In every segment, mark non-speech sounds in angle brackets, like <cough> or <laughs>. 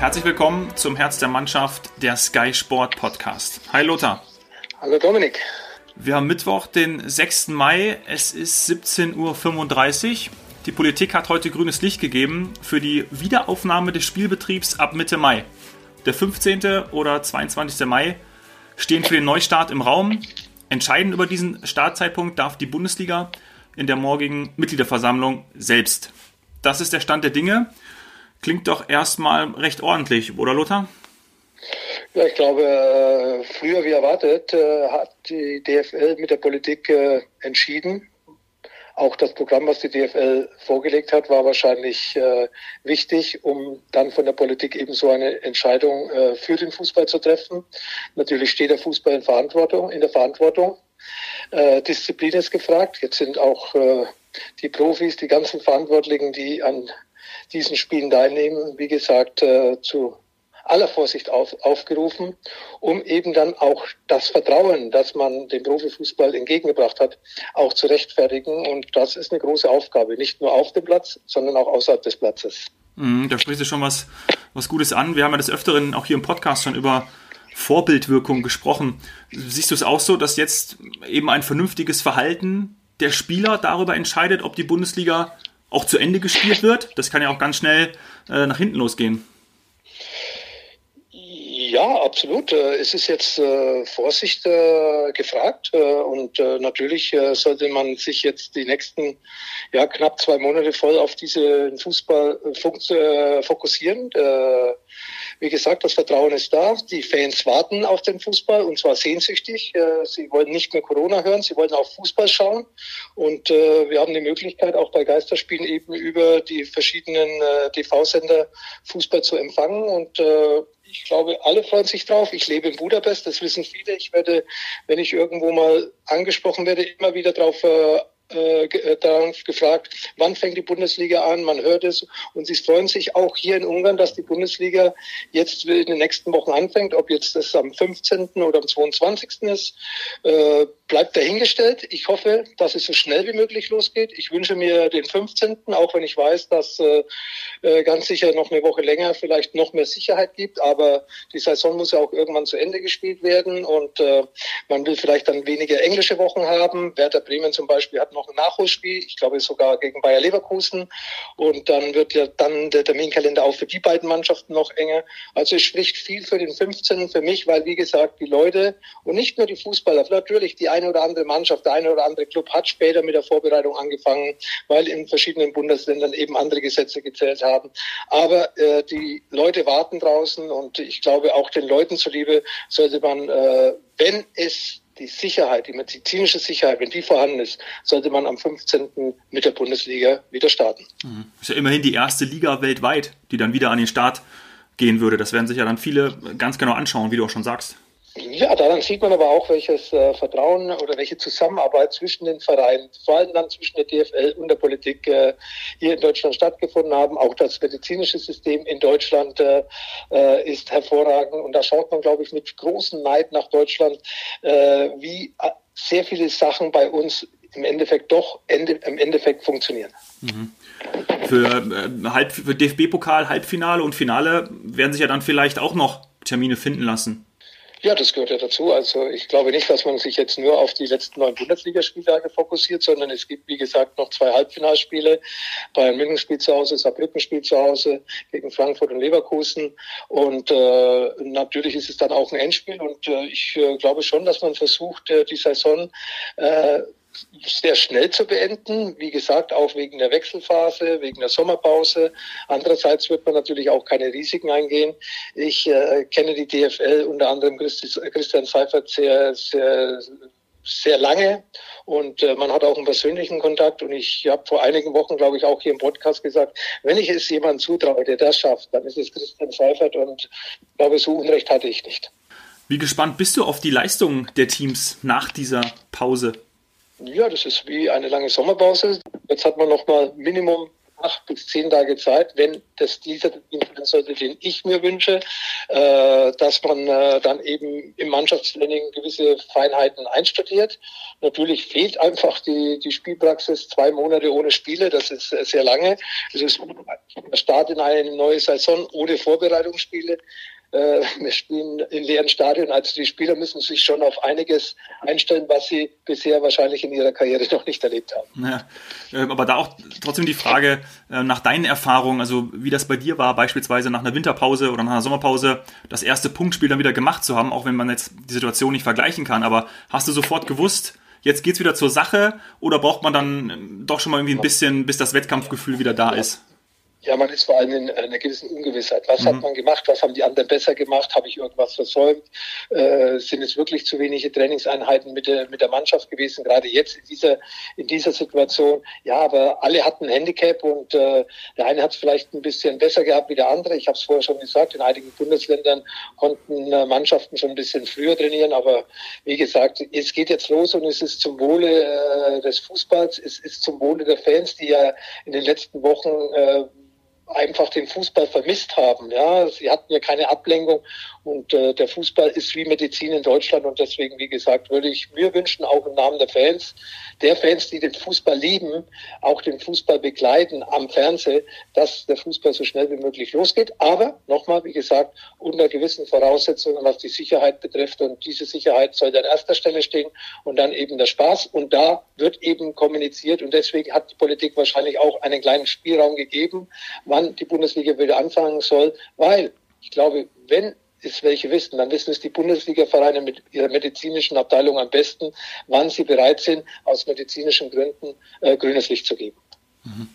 Herzlich willkommen zum Herz der Mannschaft, der Sky Sport Podcast. Hi Lothar. Hallo Dominik. Wir haben Mittwoch, den 6. Mai. Es ist 17.35 Uhr. Die Politik hat heute grünes Licht gegeben für die Wiederaufnahme des Spielbetriebs ab Mitte Mai. Der 15. oder 22. Mai stehen für den Neustart im Raum. Entscheiden über diesen Startzeitpunkt darf die Bundesliga in der morgigen Mitgliederversammlung selbst. Das ist der Stand der Dinge. Klingt doch erstmal recht ordentlich, oder Lothar? Ja, ich glaube, äh, früher wie erwartet äh, hat die DFL mit der Politik äh, entschieden. Auch das Programm, was die DFL vorgelegt hat, war wahrscheinlich wichtig, um dann von der Politik eben so eine Entscheidung für den Fußball zu treffen. Natürlich steht der Fußball in Verantwortung, in der Verantwortung. Disziplin ist gefragt. Jetzt sind auch die Profis, die ganzen Verantwortlichen, die an diesen Spielen teilnehmen, wie gesagt, äh, zu aller Vorsicht auf, aufgerufen, um eben dann auch das Vertrauen, das man dem Profifußball entgegengebracht hat, auch zu rechtfertigen. Und das ist eine große Aufgabe, nicht nur auf dem Platz, sondern auch außerhalb des Platzes. Mhm, da sprichst du schon was, was Gutes an. Wir haben ja des Öfteren auch hier im Podcast schon über Vorbildwirkung gesprochen. Siehst du es auch so, dass jetzt eben ein vernünftiges Verhalten der Spieler darüber entscheidet, ob die Bundesliga auch zu Ende gespielt wird. Das kann ja auch ganz schnell äh, nach hinten losgehen. Ja, absolut. Äh, es ist jetzt äh, Vorsicht äh, gefragt äh, und äh, natürlich äh, sollte man sich jetzt die nächsten ja, knapp zwei Monate voll auf diesen Fußball fokussieren. Wie gesagt, das Vertrauen ist da. Die Fans warten auf den Fußball und zwar sehnsüchtig. Sie wollen nicht mehr Corona hören, sie wollen auch Fußball schauen. Und wir haben die Möglichkeit, auch bei Geisterspielen eben über die verschiedenen TV-Sender Fußball zu empfangen. Und ich glaube, alle freuen sich drauf. Ich lebe in Budapest, das wissen viele. Ich werde, wenn ich irgendwo mal angesprochen werde, immer wieder darauf äh, äh, äh, darauf gefragt, wann fängt die Bundesliga an, man hört es und sie freuen sich auch hier in Ungarn, dass die Bundesliga jetzt in den nächsten Wochen anfängt, ob jetzt das am 15. oder am 22. ist, äh, bleibt dahingestellt. Ich hoffe, dass es so schnell wie möglich losgeht. Ich wünsche mir den 15., auch wenn ich weiß, dass äh, äh, ganz sicher noch eine Woche länger vielleicht noch mehr Sicherheit gibt, aber die Saison muss ja auch irgendwann zu Ende gespielt werden und äh, man will vielleicht dann weniger englische Wochen haben. Werder Bremen zum Beispiel hat noch ein Nachholspiel, ich glaube sogar gegen Bayer Leverkusen. Und dann wird ja dann der Terminkalender auch für die beiden Mannschaften noch enger. Also es spricht viel für den 15. für mich, weil wie gesagt, die Leute und nicht nur die Fußballer, natürlich die eine oder andere Mannschaft, der eine oder andere Club hat später mit der Vorbereitung angefangen, weil in verschiedenen Bundesländern eben andere Gesetze gezählt haben. Aber äh, die Leute warten draußen und ich glaube auch den Leuten zuliebe sollte man, äh, wenn es die Sicherheit, die medizinische Sicherheit, wenn die vorhanden ist, sollte man am 15. mit der Bundesliga wieder starten. Mhm. Ist ja immerhin die erste Liga weltweit, die dann wieder an den Start gehen würde. Das werden sich ja dann viele ganz genau anschauen, wie du auch schon sagst. Ja, daran sieht man aber auch, welches äh, Vertrauen oder welche Zusammenarbeit zwischen den Vereinen, vor allem dann zwischen der DFL und der Politik äh, hier in Deutschland stattgefunden haben. Auch das medizinische System in Deutschland äh, äh ist hervorragend und da schaut man, glaube ich, mit großem Neid nach Deutschland, äh, wie äh, sehr viele Sachen bei uns im Endeffekt doch Ende, im Endeffekt funktionieren. Mhm. Für, äh, für DFB-Pokal, Halbfinale und Finale werden sich ja dann vielleicht auch noch Termine finden lassen. Ja, das gehört ja dazu. Also ich glaube nicht, dass man sich jetzt nur auf die letzten neun Bundesligaspieltage fokussiert, sondern es gibt, wie gesagt, noch zwei Halbfinalspiele. Bayern München spielt zu Hause, Saarbrücken spielt zu Hause gegen Frankfurt und Leverkusen. Und äh, natürlich ist es dann auch ein Endspiel. Und äh, ich äh, glaube schon, dass man versucht, äh, die Saison äh, sehr schnell zu beenden. Wie gesagt, auch wegen der Wechselphase, wegen der Sommerpause. Andererseits wird man natürlich auch keine Risiken eingehen. Ich äh, kenne die DFL unter anderem Christian Seifert sehr, sehr, sehr lange und äh, man hat auch einen persönlichen Kontakt und ich habe vor einigen Wochen, glaube ich, auch hier im Podcast gesagt, wenn ich es jemandem zutraue, der das schafft, dann ist es Christian Seifert und glaube, so Unrecht hatte ich nicht. Wie gespannt bist du auf die Leistung der Teams nach dieser Pause? Ja, das ist wie eine lange Sommerpause. Jetzt hat man noch mal Minimum acht bis zehn Tage Zeit, wenn das dieser sein sollte, den ich mir wünsche, äh, dass man äh, dann eben im Mannschaftstraining gewisse Feinheiten einstudiert. Natürlich fehlt einfach die, die Spielpraxis, zwei Monate ohne Spiele, das ist äh, sehr lange. Es ist der Start in eine neue Saison ohne Vorbereitungsspiele äh, wir spielen in leeren Stadien. Also die Spieler müssen sich schon auf einiges einstellen, was sie bisher wahrscheinlich in ihrer Karriere <laughs> noch nicht erlebt haben. Ja, ähm, aber da auch trotzdem die Frage äh, nach deinen Erfahrungen, also wie das bei dir war, beispielsweise nach einer Winterpause oder nach einer Sommerpause, das erste Punktspiel dann wieder gemacht zu haben, auch wenn man jetzt die Situation nicht vergleichen kann. Aber hast du sofort gewusst, jetzt geht's wieder zur Sache oder braucht man dann ähm, doch schon mal irgendwie ein bisschen, bis das Wettkampfgefühl wieder da ist? Ja, man ist vor allem in einer gewissen Ungewissheit. Was mhm. hat man gemacht? Was haben die anderen besser gemacht? Habe ich irgendwas versäumt? Äh, sind es wirklich zu wenige Trainingseinheiten mit der, mit der Mannschaft gewesen? Gerade jetzt in dieser, in dieser Situation. Ja, aber alle hatten ein Handicap und äh, der eine hat es vielleicht ein bisschen besser gehabt wie der andere. Ich habe es vorher schon gesagt, in einigen Bundesländern konnten äh, Mannschaften schon ein bisschen früher trainieren. Aber wie gesagt, es geht jetzt los und es ist zum Wohle äh, des Fußballs, es ist zum Wohle der Fans, die ja in den letzten Wochen äh, einfach den Fußball vermisst haben. Ja, sie hatten ja keine Ablenkung und äh, der Fußball ist wie Medizin in Deutschland und deswegen, wie gesagt, würde ich mir wünschen, auch im Namen der Fans, der Fans, die den Fußball lieben, auch den Fußball begleiten am Fernsehen, dass der Fußball so schnell wie möglich losgeht. Aber nochmal, wie gesagt, unter gewissen Voraussetzungen, was die Sicherheit betrifft und diese Sicherheit sollte an erster Stelle stehen und dann eben der Spaß und da wird eben kommuniziert und deswegen hat die Politik wahrscheinlich auch einen kleinen Spielraum gegeben, wann die Bundesliga wieder anfangen soll, weil ich glaube, wenn es welche wissen, dann wissen es die Bundesliga-Vereine mit ihrer medizinischen Abteilung am besten, wann sie bereit sind, aus medizinischen Gründen äh, grünes Licht zu geben. Mhm.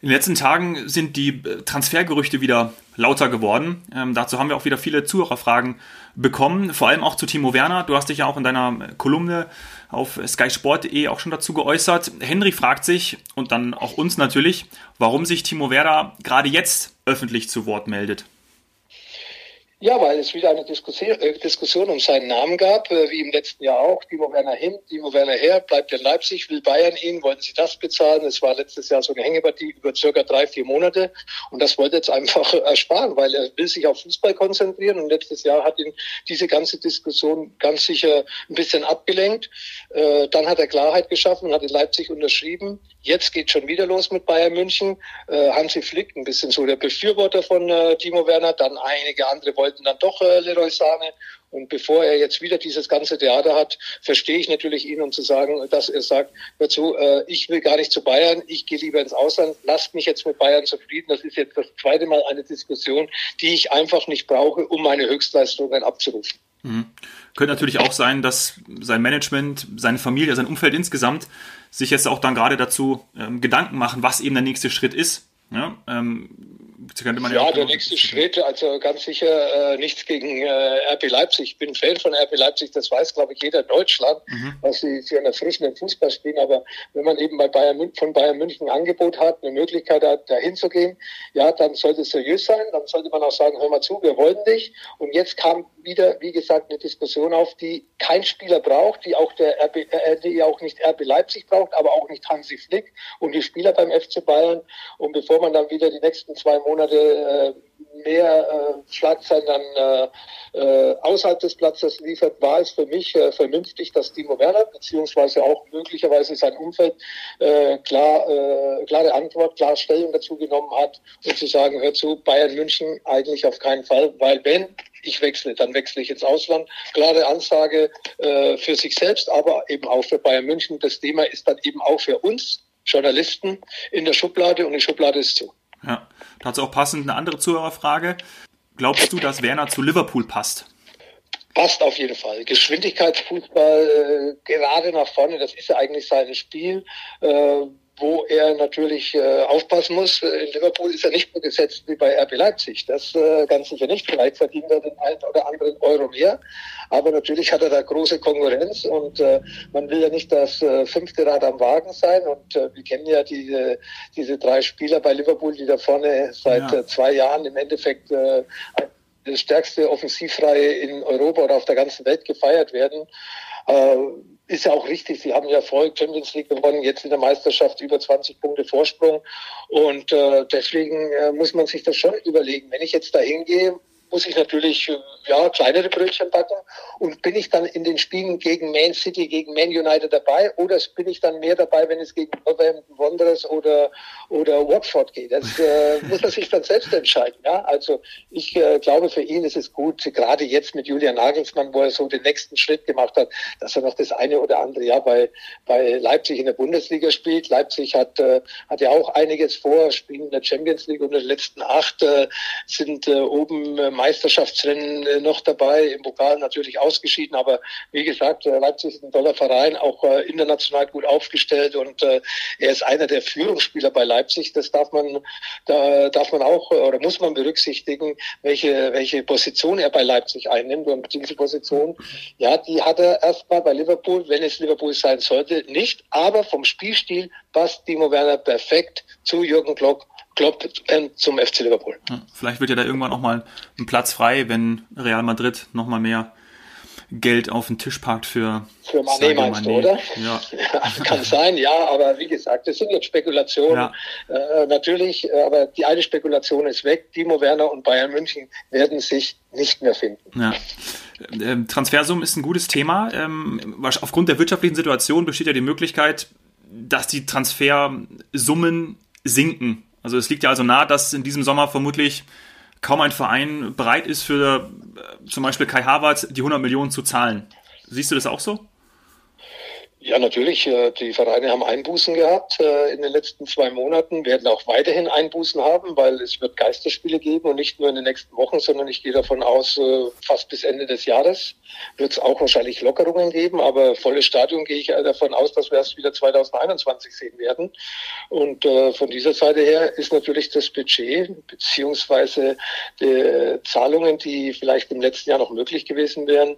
In den letzten Tagen sind die äh, Transfergerüchte wieder lauter geworden. Ähm, dazu haben wir auch wieder viele Zuhörerfragen bekommen, vor allem auch zu Timo Werner. Du hast dich ja auch in deiner Kolumne auf skysport.de auch schon dazu geäußert. Henry fragt sich und dann auch uns natürlich, warum sich Timo Werner gerade jetzt öffentlich zu Wort meldet. Ja, weil es wieder eine Diskussion, äh, Diskussion um seinen Namen gab, äh, wie im letzten Jahr auch. Timo Werner hin, Timo Werner her, bleibt in Leipzig, will Bayern ihn, wollen sie das bezahlen? Es war letztes Jahr so eine Hängepartie über circa drei, vier Monate und das wollte jetzt einfach <laughs> ersparen, weil er will sich auf Fußball konzentrieren und letztes Jahr hat ihn diese ganze Diskussion ganz sicher ein bisschen abgelenkt. Äh, dann hat er Klarheit geschaffen und hat in Leipzig unterschrieben. Jetzt geht schon wieder los mit Bayern München. Äh, Hansi Flick, ein bisschen so der Befürworter von äh, Timo Werner, dann einige andere wollten dann doch äh, Leroy Sahne. Und bevor er jetzt wieder dieses ganze Theater hat, verstehe ich natürlich ihn, um zu sagen, dass er sagt, hör zu, äh, ich will gar nicht zu Bayern, ich gehe lieber ins Ausland, lasst mich jetzt mit Bayern zufrieden. Das ist jetzt das zweite Mal eine Diskussion, die ich einfach nicht brauche, um meine Höchstleistungen abzurufen. Mhm. Könnte natürlich auch sein, dass sein Management, seine Familie, sein Umfeld insgesamt sich jetzt auch dann gerade dazu ähm, Gedanken machen, was eben der nächste Schritt ist. Ja, ähm, könnte man ja, ja der nächste Schritt, also ganz sicher äh, nichts gegen äh, RB Leipzig. Ich bin Fan von RB Leipzig, das weiß, glaube ich, jeder in Deutschland, mhm. was sie für einen erfrischenden Fußball spielen. Aber wenn man eben bei Bayern, von Bayern München ein Angebot hat, eine Möglichkeit hat, da hinzugehen, ja, dann sollte es seriös sein. Dann sollte man auch sagen, hör mal zu, wir wollen dich. Und jetzt kam wieder, wie gesagt, eine Diskussion auf, die kein Spieler braucht, die auch der RB, äh, die auch nicht RB Leipzig braucht, aber auch nicht Hansi Flick und die Spieler beim FC Bayern. Und bevor man dann wieder die nächsten zwei Monate äh, mehr äh, Schlagzeilen dann äh, außerhalb des Platzes liefert, war es für mich vernünftig, dass Timo Werner beziehungsweise auch möglicherweise sein Umfeld klar, klare Antwort, klar Stellung dazu genommen hat und zu sagen, hör zu, Bayern München eigentlich auf keinen Fall, weil wenn ich wechsle, dann wechsle ich ins Ausland. Klare Ansage äh, für sich selbst, aber eben auch für Bayern München. Das Thema ist dann eben auch für uns Journalisten in der Schublade und die Schublade ist zu. Ja, dazu auch passend eine andere Zuhörerfrage. Glaubst du, dass Werner zu Liverpool passt? Passt auf jeden Fall. Geschwindigkeitsfußball, äh, gerade nach vorne, das ist ja eigentlich sein Spiel. Äh, wo er natürlich äh, aufpassen muss. In Liverpool ist er nicht so gesetzt wie bei RB Leipzig. Das äh, ganz sicher nicht. Vielleicht verdient er den einen oder anderen Euro mehr. Aber natürlich hat er da große Konkurrenz und äh, man will ja nicht das äh, fünfte Rad am Wagen sein. Und äh, wir kennen ja diese, diese drei Spieler bei Liverpool, die da vorne seit ja. äh, zwei Jahren im Endeffekt äh, das stärkste Offensivreihe in Europa oder auf der ganzen Welt gefeiert werden. Äh, ist ja auch richtig. Sie haben ja Erfolg, Champions League gewonnen, jetzt in der Meisterschaft über 20 Punkte Vorsprung. Und äh, deswegen äh, muss man sich das schon überlegen. Wenn ich jetzt da hingehe, muss ich natürlich äh, ja, kleinere Brötchen backen. Und bin ich dann in den Spielen gegen Man City, gegen Man United dabei oder bin ich dann mehr dabei, wenn es gegen Wolverhampton Wanderers oder, oder Watford geht? Das äh, <laughs> muss man sich dann selbst entscheiden. Ja? Also ich äh, glaube, für ihn ist es gut, gerade jetzt mit Julian Nagelsmann, wo er so den nächsten Schritt gemacht hat, dass er noch das eine oder andere Jahr bei, bei Leipzig in der Bundesliga spielt. Leipzig hat, äh, hat ja auch einiges vor, spielen in der Champions League und in den letzten acht äh, sind äh, oben Meisterschaftsrennen äh, noch dabei, im Pokal natürlich ausgeschieden, aber wie gesagt, äh, Leipzig ist ein toller Verein, auch äh, international gut aufgestellt. Und er ist einer der Führungsspieler bei Leipzig. Das darf man, da darf man auch oder muss man berücksichtigen, welche, welche Position er bei Leipzig einnimmt. Und diese Position, ja, die hat er erstmal bei Liverpool, wenn es Liverpool sein sollte, nicht, aber vom Spielstil passt Timo Werner perfekt zu Jürgen Klopp Klopp äh, zum FC Liverpool. Ja, vielleicht wird ja da irgendwann auch mal ein Platz frei, wenn Real Madrid noch mal mehr Geld auf den Tisch packt für für Mané meinst du, oder? <laughs> Ja. Kann sein, ja, aber wie gesagt, das sind jetzt Spekulationen. Ja. Äh, natürlich, äh, aber die eine Spekulation ist weg. Timo Werner und Bayern München werden sich nicht mehr finden. Ja. Ähm, Transfersummen ist ein gutes Thema. Ähm, aufgrund der wirtschaftlichen Situation besteht ja die Möglichkeit, dass die Transfersummen sinken also es liegt ja also nahe, dass in diesem Sommer vermutlich kaum ein Verein bereit ist, für äh, zum Beispiel Kai Havertz die 100 Millionen zu zahlen. Siehst du das auch so? Ja, natürlich. Äh, die Vereine haben Einbußen gehabt äh, in den letzten zwei Monaten, werden auch weiterhin Einbußen haben, weil es wird Geisterspiele geben und nicht nur in den nächsten Wochen, sondern ich gehe davon aus, äh, fast bis Ende des Jahres wird es auch wahrscheinlich Lockerungen geben, aber volles Stadion gehe ich davon aus, dass wir erst wieder 2021 sehen werden. Und von dieser Seite her ist natürlich das Budget beziehungsweise die Zahlungen, die vielleicht im letzten Jahr noch möglich gewesen wären,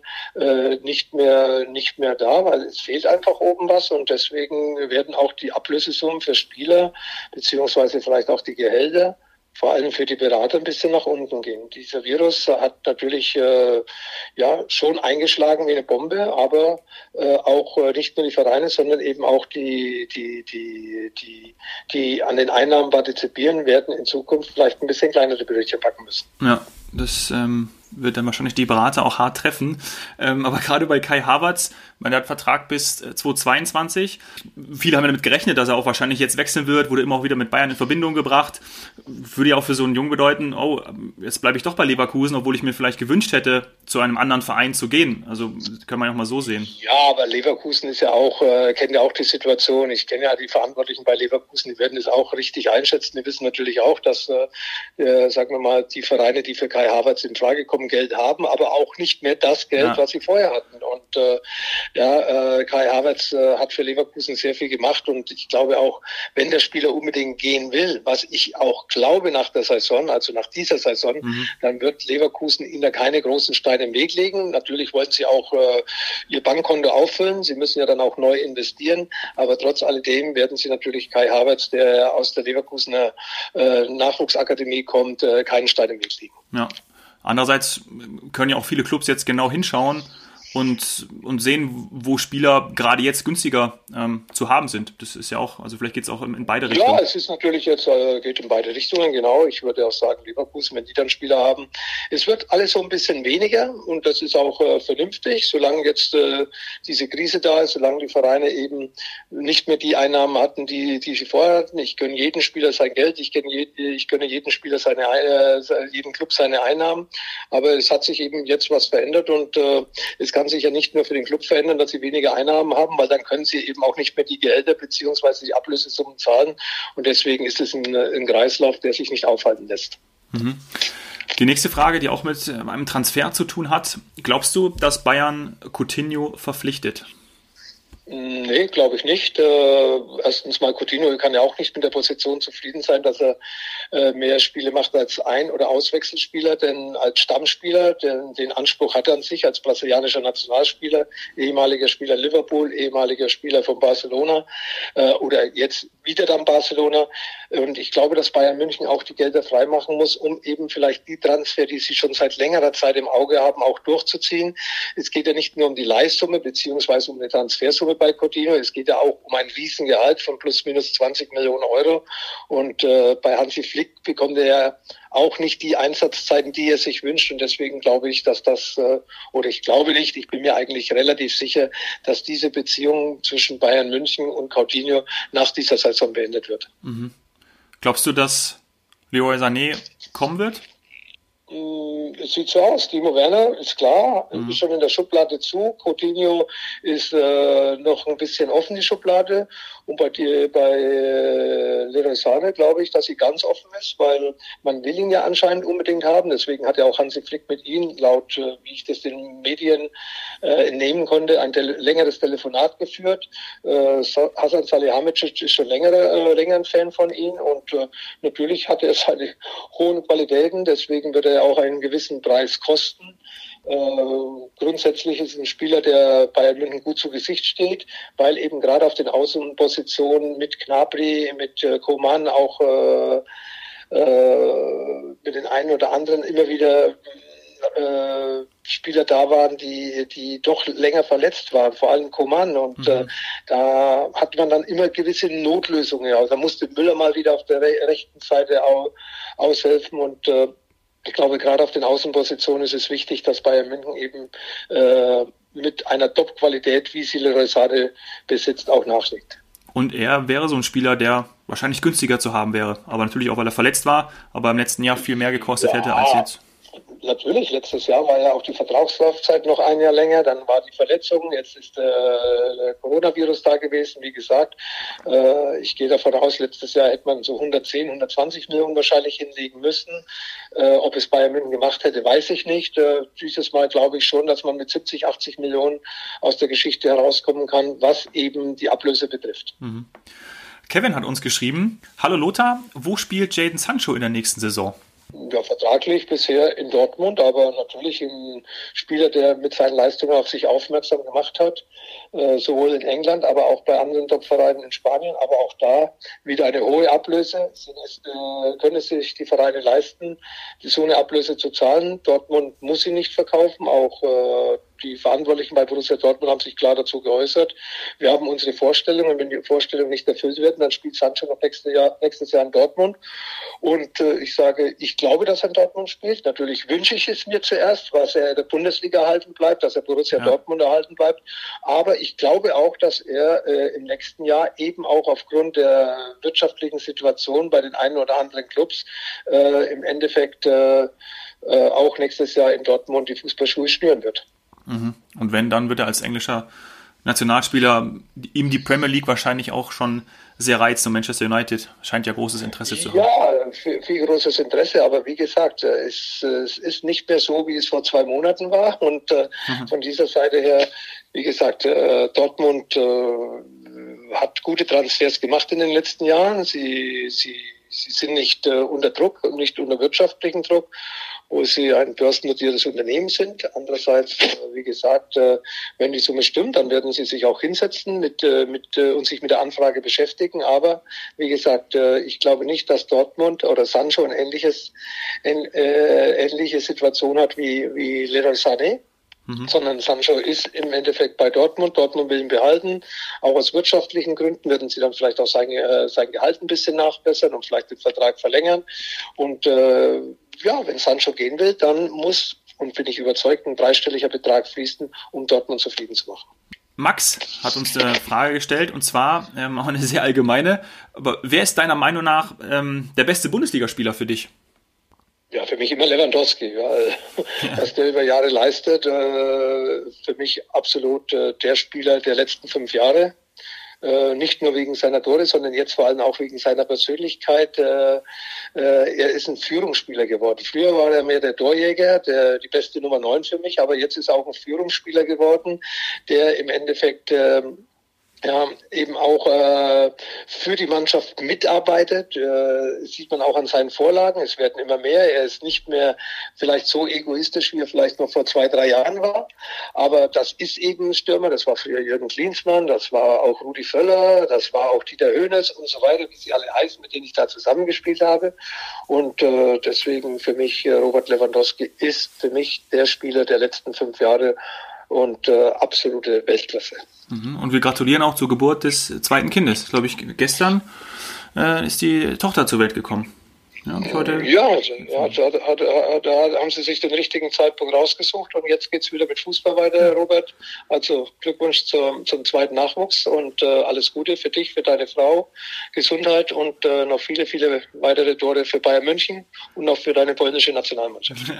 nicht mehr nicht mehr da, weil es fehlt einfach oben was und deswegen werden auch die Ablösesummen für Spieler beziehungsweise vielleicht auch die Gehälter vor allem für die Berater ein bisschen nach unten gehen. Dieser Virus hat natürlich äh, ja schon eingeschlagen wie eine Bombe, aber äh, auch äh, nicht nur die Vereine, sondern eben auch die, die, die, die, die an den Einnahmen partizipieren, werden in Zukunft vielleicht ein bisschen kleinere Brötchen packen müssen. Ja, das ähm, wird dann wahrscheinlich die Berater auch hart treffen. Ähm, aber <laughs> gerade bei Kai Havertz, man hat Vertrag bis 2022. Äh, Viele haben damit gerechnet, dass er auch wahrscheinlich jetzt wechseln wird, wurde immer auch wieder mit Bayern in Verbindung gebracht. Würde ja auch für so einen Jungen bedeuten, oh, jetzt bleibe ich doch bei Leverkusen, obwohl ich mir vielleicht gewünscht hätte, zu einem anderen Verein zu gehen. Also kann man ja auch mal so sehen. Ja, aber Leverkusen ist ja auch, äh, kennt ja auch die Situation. Ich kenne ja die Verantwortlichen bei Leverkusen, die werden es auch richtig einschätzen. Die wissen natürlich auch, dass, äh, äh sagen wir mal, die Vereine, die für Kai Havertz in Frage kommen, Geld haben, aber auch nicht mehr das Geld, ja. was sie vorher hatten. Und äh, ja, äh, Kai Havertz äh, hat für Leverkusen sehr viel gemacht und ich glaube auch, wenn der Spieler unbedingt gehen will, was ich auch glaube nach der Saison, also nach dieser Saison, mhm. dann wird Leverkusen ihnen da keine großen Steine im Weg legen. Natürlich wollen sie auch äh, ihr Bankkonto auffüllen. Sie müssen ja dann auch neu investieren. Aber trotz alledem werden sie natürlich Kai Havertz, der aus der Leverkusener äh, Nachwuchsakademie kommt, äh, keinen Stein im Weg legen. Ja. Andererseits können ja auch viele Clubs jetzt genau hinschauen und, und sehen, wo Spieler gerade jetzt günstiger ähm, zu haben sind. Das ist ja auch, also vielleicht geht es auch in, in, beide Richtungen. Ja, es ist natürlich jetzt, äh, geht in beide Richtungen, genau. Ich würde auch sagen, Leverkusen, wenn die dann Spieler haben. Es wird alles so ein bisschen weniger und das ist auch äh, vernünftig, solange jetzt äh, diese Krise da ist, solange die Vereine eben nicht mehr die Einnahmen hatten, die, die sie vorher hatten. Ich gönne jeden Spieler sein Geld, ich gönne, je, ich gönne jeden Spieler seine, äh, jeden Club seine Einnahmen. Aber es hat sich eben jetzt was verändert und äh, es kann kann sich ja nicht nur für den Club verändern, dass sie weniger Einnahmen haben, weil dann können sie eben auch nicht mehr die Gehälter beziehungsweise die Ablösesummen zahlen. Und deswegen ist es ein, ein Kreislauf, der sich nicht aufhalten lässt. Mhm. Die nächste Frage, die auch mit einem Transfer zu tun hat. Glaubst du, dass Bayern Coutinho verpflichtet? Nee, glaube ich nicht. Äh, erstens mal Coutinho kann ja auch nicht mit der Position zufrieden sein, dass er äh, mehr Spiele macht als Ein- oder Auswechselspieler, denn als Stammspieler, denn den Anspruch hat er an sich als brasilianischer Nationalspieler, ehemaliger Spieler Liverpool, ehemaliger Spieler von Barcelona äh, oder jetzt wieder dann Barcelona. Und ich glaube, dass Bayern München auch die Gelder freimachen muss, um eben vielleicht die Transfer, die sie schon seit längerer Zeit im Auge haben, auch durchzuziehen. Es geht ja nicht nur um die Leistsumme beziehungsweise um eine Transfersumme bei Coutinho. Es geht ja auch um ein Riesengehalt von plus minus 20 Millionen Euro. Und äh, bei Hansi Flick bekommt er ja auch nicht die Einsatzzeiten, die er sich wünscht. Und deswegen glaube ich, dass das, äh, oder ich glaube nicht, ich bin mir eigentlich relativ sicher, dass diese Beziehung zwischen Bayern München und Coutinho nach dieser Saison beendet wird. Mhm. Glaubst du, dass Leroy Sané kommen wird? Mm, es sieht so aus. Timo Werner ist klar, mhm. ist schon in der Schublade zu. Coutinho ist äh, noch ein bisschen offen, die Schublade. Und bei, die, bei äh, Leroy Sane glaube ich, dass sie ganz offen ist, weil man will ihn ja anscheinend unbedingt haben. Deswegen hat ja auch Hansi Flick mit ihm, laut äh, wie ich das den Medien äh, entnehmen konnte, ein tele längeres Telefonat geführt. Äh, Hasan Salihamidzic ist schon länger, äh, länger ein Fan von ihm und äh, natürlich hat er seine <laughs> hohen Qualitäten. Deswegen wird er auch einen gewissen Preis kosten. Äh, grundsätzlich ist ein Spieler, der Bayern München gut zu Gesicht steht, weil eben gerade auf den Außenpositionen mit Knabri, mit äh, Koman auch äh, äh, mit den einen oder anderen immer wieder äh, Spieler da waren, die, die doch länger verletzt waren, vor allem Koman. Und mhm. äh, da hat man dann immer gewisse Notlösungen. Also da musste Müller mal wieder auf der rechten Seite au aushelfen und äh, ich glaube, gerade auf den Außenpositionen ist es wichtig, dass Bayern München eben äh, mit einer Top-Qualität, wie sie Leroy Sade besitzt, auch nachlegt. Und er wäre so ein Spieler, der wahrscheinlich günstiger zu haben wäre. Aber natürlich auch, weil er verletzt war, aber im letzten Jahr viel mehr gekostet ja. hätte als jetzt natürlich, letztes Jahr war ja auch die Vertragslaufzeit noch ein Jahr länger, dann war die Verletzung, jetzt ist äh, der Coronavirus da gewesen, wie gesagt. Äh, ich gehe davon aus, letztes Jahr hätte man so 110, 120 Millionen wahrscheinlich hinlegen müssen. Äh, ob es Bayern München gemacht hätte, weiß ich nicht. Äh, dieses Mal glaube ich schon, dass man mit 70, 80 Millionen aus der Geschichte herauskommen kann, was eben die Ablöse betrifft. Mhm. Kevin hat uns geschrieben, Hallo Lothar, wo spielt Jaden Sancho in der nächsten Saison? Ja, vertraglich bisher in Dortmund, aber natürlich ein Spieler, der mit seinen Leistungen auf sich aufmerksam gemacht hat, äh, sowohl in England, aber auch bei anderen Top-Vereinen in Spanien, aber auch da wieder eine hohe Ablöse. Es, äh, können sich die Vereine leisten, so eine Ablöse zu zahlen. Dortmund muss sie nicht verkaufen, auch äh, die Verantwortlichen bei Borussia Dortmund haben sich klar dazu geäußert. Wir haben unsere Vorstellungen. Wenn die Vorstellungen nicht erfüllt werden, dann spielt Sancho noch nächstes Jahr, nächstes Jahr in Dortmund. Und äh, ich sage, ich glaube, dass er in Dortmund spielt. Natürlich wünsche ich es mir zuerst, dass er in der Bundesliga erhalten bleibt, dass er Borussia ja. Dortmund erhalten bleibt. Aber ich glaube auch, dass er äh, im nächsten Jahr eben auch aufgrund der wirtschaftlichen Situation bei den einen oder anderen Clubs äh, im Endeffekt äh, äh, auch nächstes Jahr in Dortmund die Fußballschuhe schnüren wird. Mhm. Und wenn, dann wird er als englischer Nationalspieler ihm die Premier League wahrscheinlich auch schon sehr reizen und Manchester United scheint ja großes Interesse zu haben. Ja, viel, viel großes Interesse, aber wie gesagt, es, es, ist nicht mehr so, wie es vor zwei Monaten war und äh, mhm. von dieser Seite her, wie gesagt, äh, Dortmund äh, hat gute Transfers gemacht in den letzten Jahren. Sie, sie, sie sind nicht äh, unter Druck und nicht unter wirtschaftlichen Druck wo sie ein börsennotiertes Unternehmen sind. Andererseits, äh, wie gesagt, äh, wenn die Summe stimmt, dann werden sie sich auch hinsetzen mit, äh, mit, und sich mit der Anfrage beschäftigen. Aber wie gesagt, ich glaube nicht, dass Dortmund oder Sancho ein ähnliches, äh, ähnliche Situation hat wie, wie Leroy Sané. Mhm. sondern Sancho ist im Endeffekt bei Dortmund. Dortmund will ihn behalten. Auch aus wirtschaftlichen Gründen werden sie dann vielleicht auch sein, äh, sein Gehalt ein bisschen nachbessern und vielleicht den Vertrag verlängern. Und äh, ja, wenn Sancho gehen will, dann muss, und bin ich überzeugt, ein dreistelliger Betrag fließen, um Dortmund zufrieden zu machen. Max hat uns eine Frage gestellt und zwar ähm, auch eine sehr allgemeine. Aber wer ist deiner Meinung nach ähm, der beste Bundesligaspieler für dich? Ja, für mich immer Lewandowski, weil was der über Jahre leistet, äh, für mich absolut äh, der Spieler der letzten fünf Jahre. Äh, nicht nur wegen seiner Tore, sondern jetzt vor allem auch wegen seiner Persönlichkeit. Er ist ein Führungsspieler geworden. Früher war er mehr der Torjäger, der, die beste Nummer neun für mich, aber jetzt ist er auch ein Führungsspieler geworden, der im Endeffekt ähm, ja, eben auch äh, für die Mannschaft mitarbeitet, äh, sieht man auch an seinen Vorlagen. Es werden immer mehr. Er ist nicht mehr vielleicht so egoistisch, wie er vielleicht noch vor zwei, drei Jahren war. Aber das ist eben ein Stürmer. Das war früher Jürgen Klinsmann, das war auch Rudi Völler, das war auch Dieter Hönes und so weiter, wie sie alle heißen, mit denen ich da zusammengespielt habe. Und äh, deswegen für mich, äh, Robert Lewandowski ist für mich der Spieler der letzten fünf Jahre und äh, absolute Weltklasse. Mhm. Und wir gratulieren auch zur Geburt des zweiten Kindes. Glaube ich, gestern äh, ist die Tochter zur Welt gekommen. Ja, heute ja, also, ja da, da, da, haben sie sich den richtigen Zeitpunkt rausgesucht und jetzt geht's wieder mit Fußball weiter, Robert. Also Glückwunsch zum, zum zweiten Nachwuchs und äh, alles Gute für dich, für deine Frau, Gesundheit und äh, noch viele, viele weitere Tore für Bayern München und auch für deine polnische Nationalmannschaft. <laughs>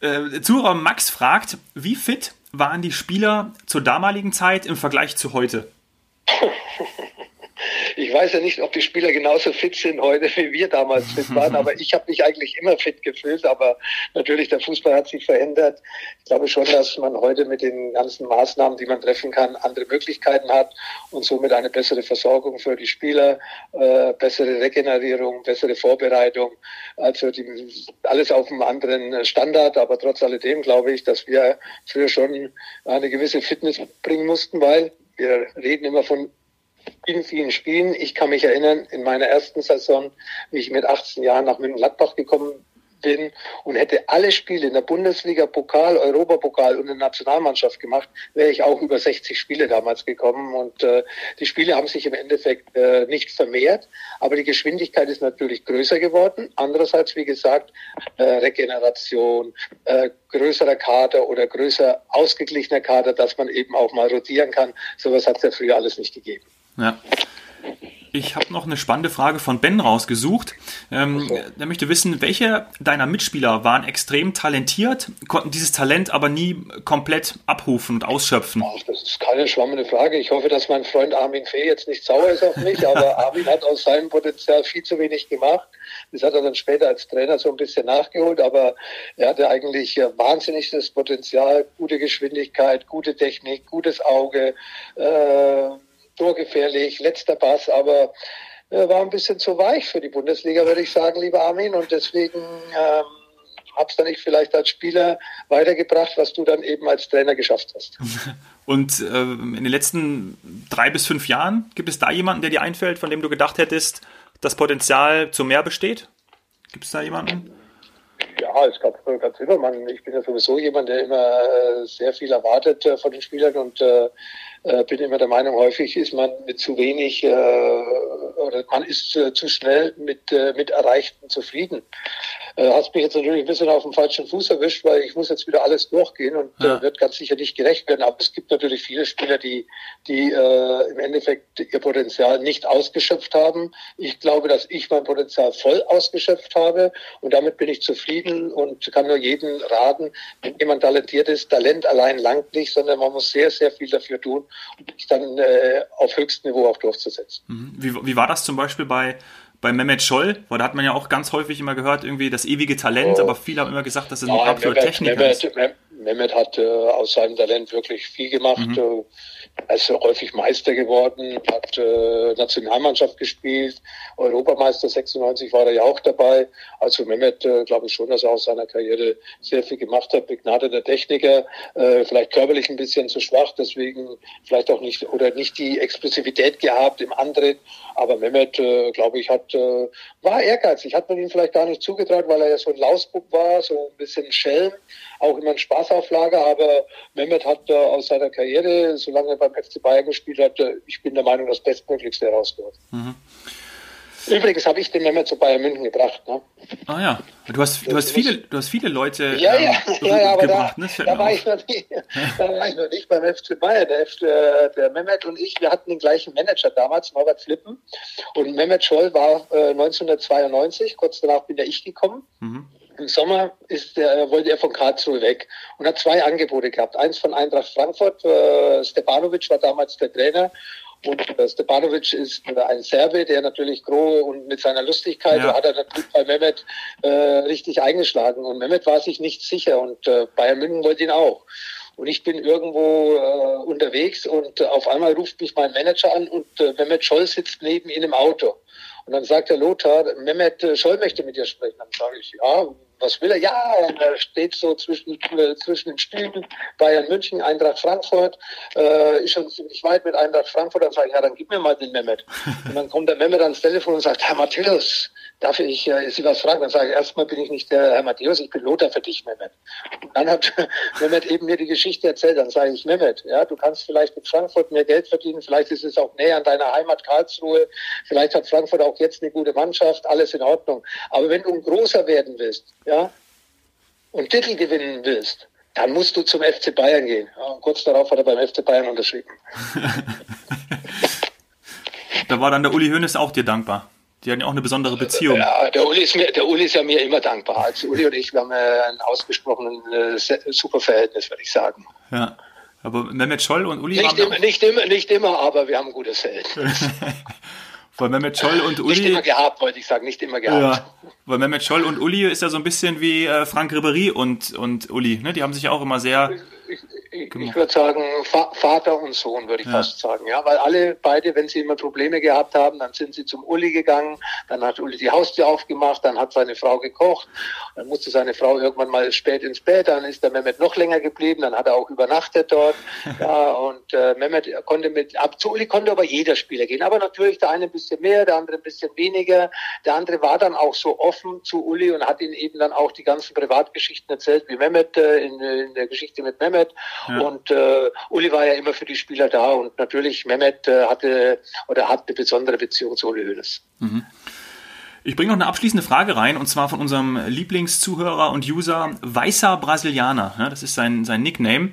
äh, Zuhörer Max fragt, wie fit waren die Spieler zur damaligen Zeit im Vergleich zu heute? <laughs> Ich weiß ja nicht, ob die Spieler genauso fit sind heute, wie wir damals fit waren, aber <laughs> ich habe mich eigentlich immer fit gefühlt. Aber natürlich, der Fußball hat sich verändert. Ich glaube schon, dass man heute mit den ganzen Maßnahmen, die man treffen kann, andere Möglichkeiten hat und somit eine bessere Versorgung für die Spieler, äh, bessere Regenerierung, bessere Vorbereitung. Also die, alles auf einem anderen Standard. Aber trotz alledem glaube ich, dass wir früher schon eine gewisse Fitness bringen mussten, weil wir reden immer von vielen, vielen Spielen. Ich kann mich erinnern, in meiner ersten Saison, wie ich mit 18 Jahren nach München-Gladbach gekommen bin und hätte alle Spiele in der Bundesliga, Pokal, Europapokal und in der Nationalmannschaft gemacht, wäre ich auch über 60 Spiele damals gekommen. Und äh, die Spiele haben sich im Endeffekt äh, nicht vermehrt, aber die Geschwindigkeit ist natürlich größer geworden. Andererseits, wie gesagt, äh, Regeneration, äh, größerer Kader oder größer ausgeglichener Kader, dass man eben auch mal rotieren kann. Sowas hat es ja früher alles nicht gegeben. Ja. Ich habe noch eine spannende Frage von Ben rausgesucht. Ähm. Der möchte wissen, welche deiner Mitspieler waren extrem talentiert, konnten dieses Talent aber nie komplett abrufen und ausschöpfen? Ach, das ist keine schwammende Frage. Ich hoffe, dass mein Freund Armin Fee jetzt nicht sauer ist auf mich, aber <laughs> Armin hat aus seinem Potenzial viel zu wenig gemacht. Das hat er dann später als Trainer so ein bisschen nachgeholt, aber er hatte eigentlich wahnsinnig das Potenzial, gute Geschwindigkeit, gute Technik, gutes Auge. Äh, torgefährlich, letzter Pass, aber äh, war ein bisschen zu weich für die Bundesliga, würde ich sagen, lieber Armin. Und deswegen ähm, hab's dann nicht vielleicht als Spieler weitergebracht, was du dann eben als Trainer geschafft hast. <laughs> Und äh, in den letzten drei bis fünf Jahren, gibt es da jemanden, der dir einfällt, von dem du gedacht hättest, das Potenzial zu mehr besteht? Gibt es da jemanden? Ja, es gab ganz immer. Ich bin ja sowieso jemand, der immer äh, sehr viel erwartet äh, von den Spielern und äh, äh, bin immer der Meinung, häufig ist man mit zu wenig äh, oder man ist äh, zu schnell mit, äh, mit Erreichten zufrieden. Äh, hast mich jetzt natürlich ein bisschen auf dem falschen Fuß erwischt, weil ich muss jetzt wieder alles durchgehen und äh, ja. äh, wird ganz sicher nicht gerecht werden. Aber es gibt natürlich viele Spieler, die, die äh, im Endeffekt ihr Potenzial nicht ausgeschöpft haben. Ich glaube, dass ich mein Potenzial voll ausgeschöpft habe und damit bin ich zufrieden und kann nur jeden raten, wenn jemand talentiert ist, Talent allein langt nicht, sondern man muss sehr, sehr viel dafür tun, um sich dann äh, auf höchstem Niveau auch durchzusetzen. Mhm. Wie, wie war das zum Beispiel bei bei Mehmet Scholl, weil da hat man ja auch ganz häufig immer gehört, irgendwie das ewige Talent, oh. aber viele haben immer gesagt, dass es ein absoluter Techniker Mehmet, ist. Mehmet hat äh, aus seinem Talent wirklich viel gemacht. Mhm. Äh, er ist häufig Meister geworden, hat äh, Nationalmannschaft gespielt, Europameister 96 war er ja auch dabei. Also Mehmet äh, glaube ich schon, dass er aus seiner Karriere sehr viel gemacht hat. Begnadeter Techniker, äh, vielleicht körperlich ein bisschen zu schwach, deswegen vielleicht auch nicht oder nicht die Explosivität gehabt im Antritt. Aber Mehmet, äh, glaube ich, hat äh, war ehrgeizig. Hat man ihm vielleicht gar nicht zugetraut, weil er ja so ein Lausbub war, so ein bisschen Schelm, auch immer ein Spaßauflager. Aber Mehmet hat äh, aus seiner Karriere, solange er beim FC Bayern gespielt hat, ich bin der Meinung, das Bestmöglichste herausgeholt. Mhm. Übrigens habe ich den Mehmet zu Bayern München gebracht. Ne? Ah ja, du hast, du hast, viele, du hast viele Leute ja, ja, ähm, <laughs> ja, ja, aber gebracht. Da, ne? da, war ich noch nicht, <laughs> da war ich noch nicht beim FC Bayern. Der, FC, äh, der Mehmet und ich, wir hatten den gleichen Manager damals, Norbert Flippen. Und Mehmet Scholl war äh, 1992, kurz danach bin ja ich gekommen. Mhm. Im Sommer ist der, wollte er von Karlsruhe weg und hat zwei Angebote gehabt. Eins von Eintracht Frankfurt, äh, Stepanovic war damals der Trainer und äh, Stepanovic ist äh, ein Serbe, der natürlich groß und mit seiner Lustigkeit ja. hat er natürlich bei Mehmet äh, richtig eingeschlagen. Und Mehmet war sich nicht sicher und äh, Bayern München wollte ihn auch. und ich bin irgendwo äh, unterwegs und äh, auf einmal ruft mich mein Manager an und äh, Mehmet Scholl sitzt neben ihm im Auto. Und dann sagt der Lothar, Mehmet äh, Scholl möchte mit dir sprechen. Dann sage ich, ja, was will er? Ja, er steht so zwischen, äh, zwischen den Spielen Bayern München, Eintracht Frankfurt, äh, ist schon ziemlich weit mit Eintracht Frankfurt. Dann sage ich, ja, dann gib mir mal den Mehmet. <laughs> Und dann kommt der Mehmet ans Telefon und sagt, Herr Matthäus, darf ich äh, Sie was fragen? Dann sage ich, erstmal bin ich nicht der Herr Matthäus, ich bin Lothar für dich, Mehmet. Und dann hat <laughs> Mehmet eben mir die Geschichte erzählt. Dann sage ich, Mehmet, ja, du kannst vielleicht mit Frankfurt mehr Geld verdienen, vielleicht ist es auch näher an deiner Heimat Karlsruhe, vielleicht hat Frankfurt auch jetzt eine gute Mannschaft, alles in Ordnung. Aber wenn du ein großer werden willst, ja, und Titel gewinnen willst, dann musst du zum FC Bayern gehen. Ja, kurz darauf hat er beim FC Bayern unterschrieben. <laughs> da war dann der Uli Hoeneß auch dir dankbar. Die hatten ja auch eine besondere Beziehung. Ja, der Uli ist mir, der Uli ist ja mir immer dankbar. Also Uli und ich, wir haben ein ausgesprochen äh, super Verhältnis, würde ich sagen. Ja. Aber Mehmet Scholl und Uli nicht, im, nicht, immer, nicht immer, aber wir haben ein gutes Verhältnis. <laughs> Weil Mehmet Scholl und Uli. Nicht immer gehabt, wollte ich sagen, nicht immer gehabt. Ja, weil Mehmet Scholl und Uli ist ja so ein bisschen wie äh, Frank Ribery und, und Uli. Ne? Die haben sich ja auch immer sehr ich, ich, würde sagen, Vater und Sohn, würde ich ja. fast sagen. Ja, weil alle beide, wenn sie immer Probleme gehabt haben, dann sind sie zum Uli gegangen, dann hat Uli die Haustür aufgemacht, dann hat seine Frau gekocht, dann musste seine Frau irgendwann mal spät ins Bett, dann ist der Mehmet noch länger geblieben, dann hat er auch übernachtet dort. <laughs> ja, und äh, Mehmet konnte mit, ab zu Uli konnte aber jeder Spieler gehen. Aber natürlich der eine ein bisschen mehr, der andere ein bisschen weniger. Der andere war dann auch so offen zu Uli und hat ihn eben dann auch die ganzen Privatgeschichten erzählt, wie Mehmet äh, in, in der Geschichte mit Mehmet. Ja. Und äh, Uli war ja immer für die Spieler da und natürlich Mehmet äh, hatte oder hat eine besondere Beziehung zu Uli Hoeneß. Mhm. Ich bringe noch eine abschließende Frage rein und zwar von unserem Lieblingszuhörer und User Weißer Brasilianer. Ja, das ist sein, sein Nickname.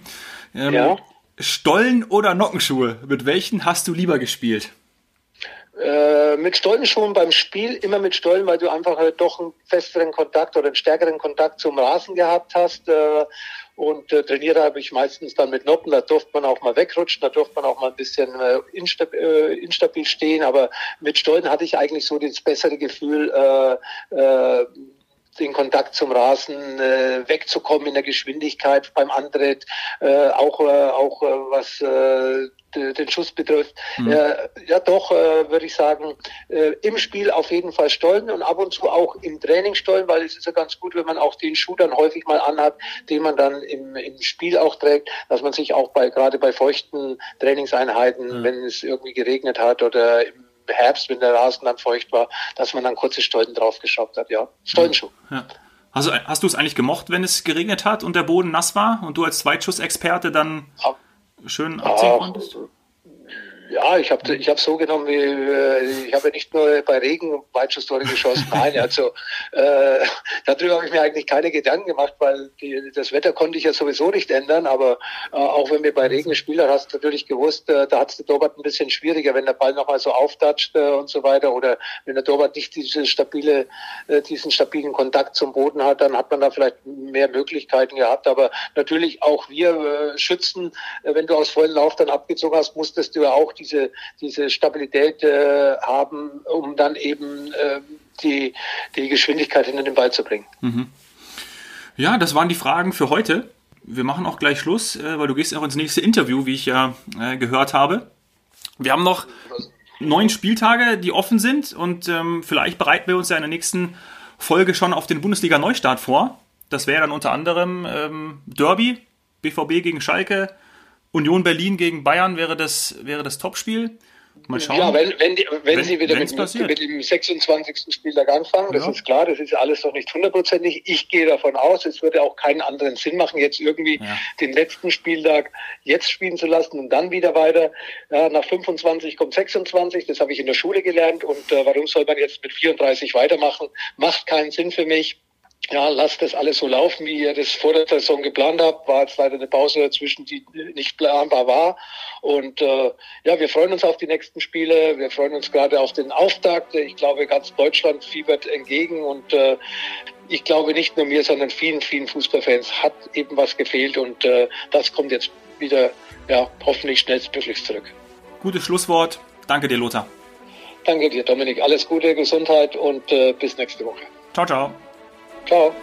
Ähm, ja. Stollen oder Nockenschuhe? Mit welchen hast du lieber gespielt? Äh, mit Stollenschuhen beim Spiel, immer mit Stollen, weil du einfach halt doch einen festeren Kontakt oder einen stärkeren Kontakt zum Rasen gehabt hast. Äh, und äh, trainiere habe ich meistens dann mit Noppen, da durfte man auch mal wegrutschen, da durfte man auch mal ein bisschen äh, instab äh, instabil stehen, aber mit Stollen hatte ich eigentlich so das bessere Gefühl, äh, äh, den Kontakt zum Rasen äh, wegzukommen in der Geschwindigkeit beim Antritt, äh, auch äh, auch äh, was äh, den Schuss betrifft. Mhm. Ja, doch äh, würde ich sagen, äh, im Spiel auf jeden Fall stollen und ab und zu auch im Training stollen, weil es ist ja ganz gut, wenn man auch den Schuh dann häufig mal anhat, den man dann im, im Spiel auch trägt, dass man sich auch bei gerade bei feuchten Trainingseinheiten, mhm. wenn es irgendwie geregnet hat oder im Herbst, wenn der Rasen dann feucht war, dass man dann kurze Stollen draufgeschraubt hat, ja. Stollenschuh. Ja. Also hast du es eigentlich gemocht, wenn es geregnet hat und der Boden nass war und du als Zweitschussexperte dann schön abziehen konntest? Ja, ich habe ich hab so genommen, wie, äh, ich habe ja nicht nur bei Regen Weitschusstore geschossen, <laughs> nein, also äh, darüber habe ich mir eigentlich keine Gedanken gemacht, weil die, das Wetter konnte ich ja sowieso nicht ändern, aber äh, auch wenn wir bei Regen gespielt haben, hast du natürlich gewusst, äh, da hat es der Torwart ein bisschen schwieriger, wenn der Ball nochmal so auftatscht äh, und so weiter oder wenn der Torwart nicht diese stabile, äh, diesen stabilen Kontakt zum Boden hat, dann hat man da vielleicht mehr Möglichkeiten gehabt, aber natürlich auch wir äh, schützen, äh, wenn du aus vollen Lauf dann abgezogen hast, musstest du ja auch die diese, diese Stabilität äh, haben, um dann eben äh, die, die Geschwindigkeit hinter den Ball zu bringen. Mhm. Ja, das waren die Fragen für heute. Wir machen auch gleich Schluss, äh, weil du gehst auch ins nächste Interview, wie ich ja äh, gehört habe. Wir haben noch neun Spieltage, die offen sind und ähm, vielleicht bereiten wir uns ja in der nächsten Folge schon auf den Bundesliga-Neustart vor. Das wäre dann unter anderem ähm, Derby, BVB gegen Schalke, Union Berlin gegen Bayern wäre das, wäre das Topspiel. Mal schauen. Ja, wenn, wenn, die, wenn, wenn sie wieder mit, mit, dem 26. Spieltag anfangen, das ja. ist klar, das ist alles noch nicht hundertprozentig. Ich gehe davon aus, es würde auch keinen anderen Sinn machen, jetzt irgendwie ja. den letzten Spieltag jetzt spielen zu lassen und dann wieder weiter. Ja, nach 25 kommt 26, das habe ich in der Schule gelernt und äh, warum soll man jetzt mit 34 weitermachen? Macht keinen Sinn für mich ja, lasst das alles so laufen, wie ihr das vor der Saison geplant habt. War jetzt leider eine Pause dazwischen, die nicht planbar war. Und äh, ja, wir freuen uns auf die nächsten Spiele. Wir freuen uns gerade auf den Auftakt. Ich glaube, ganz Deutschland fiebert entgegen. Und äh, ich glaube, nicht nur mir, sondern vielen, vielen Fußballfans hat eben was gefehlt. Und äh, das kommt jetzt wieder, ja, hoffentlich schnellstmöglich zurück. Gutes Schlusswort. Danke dir, Lothar. Danke dir, Dominik. Alles Gute, Gesundheit und äh, bis nächste Woche. Ciao, ciao. Ciao.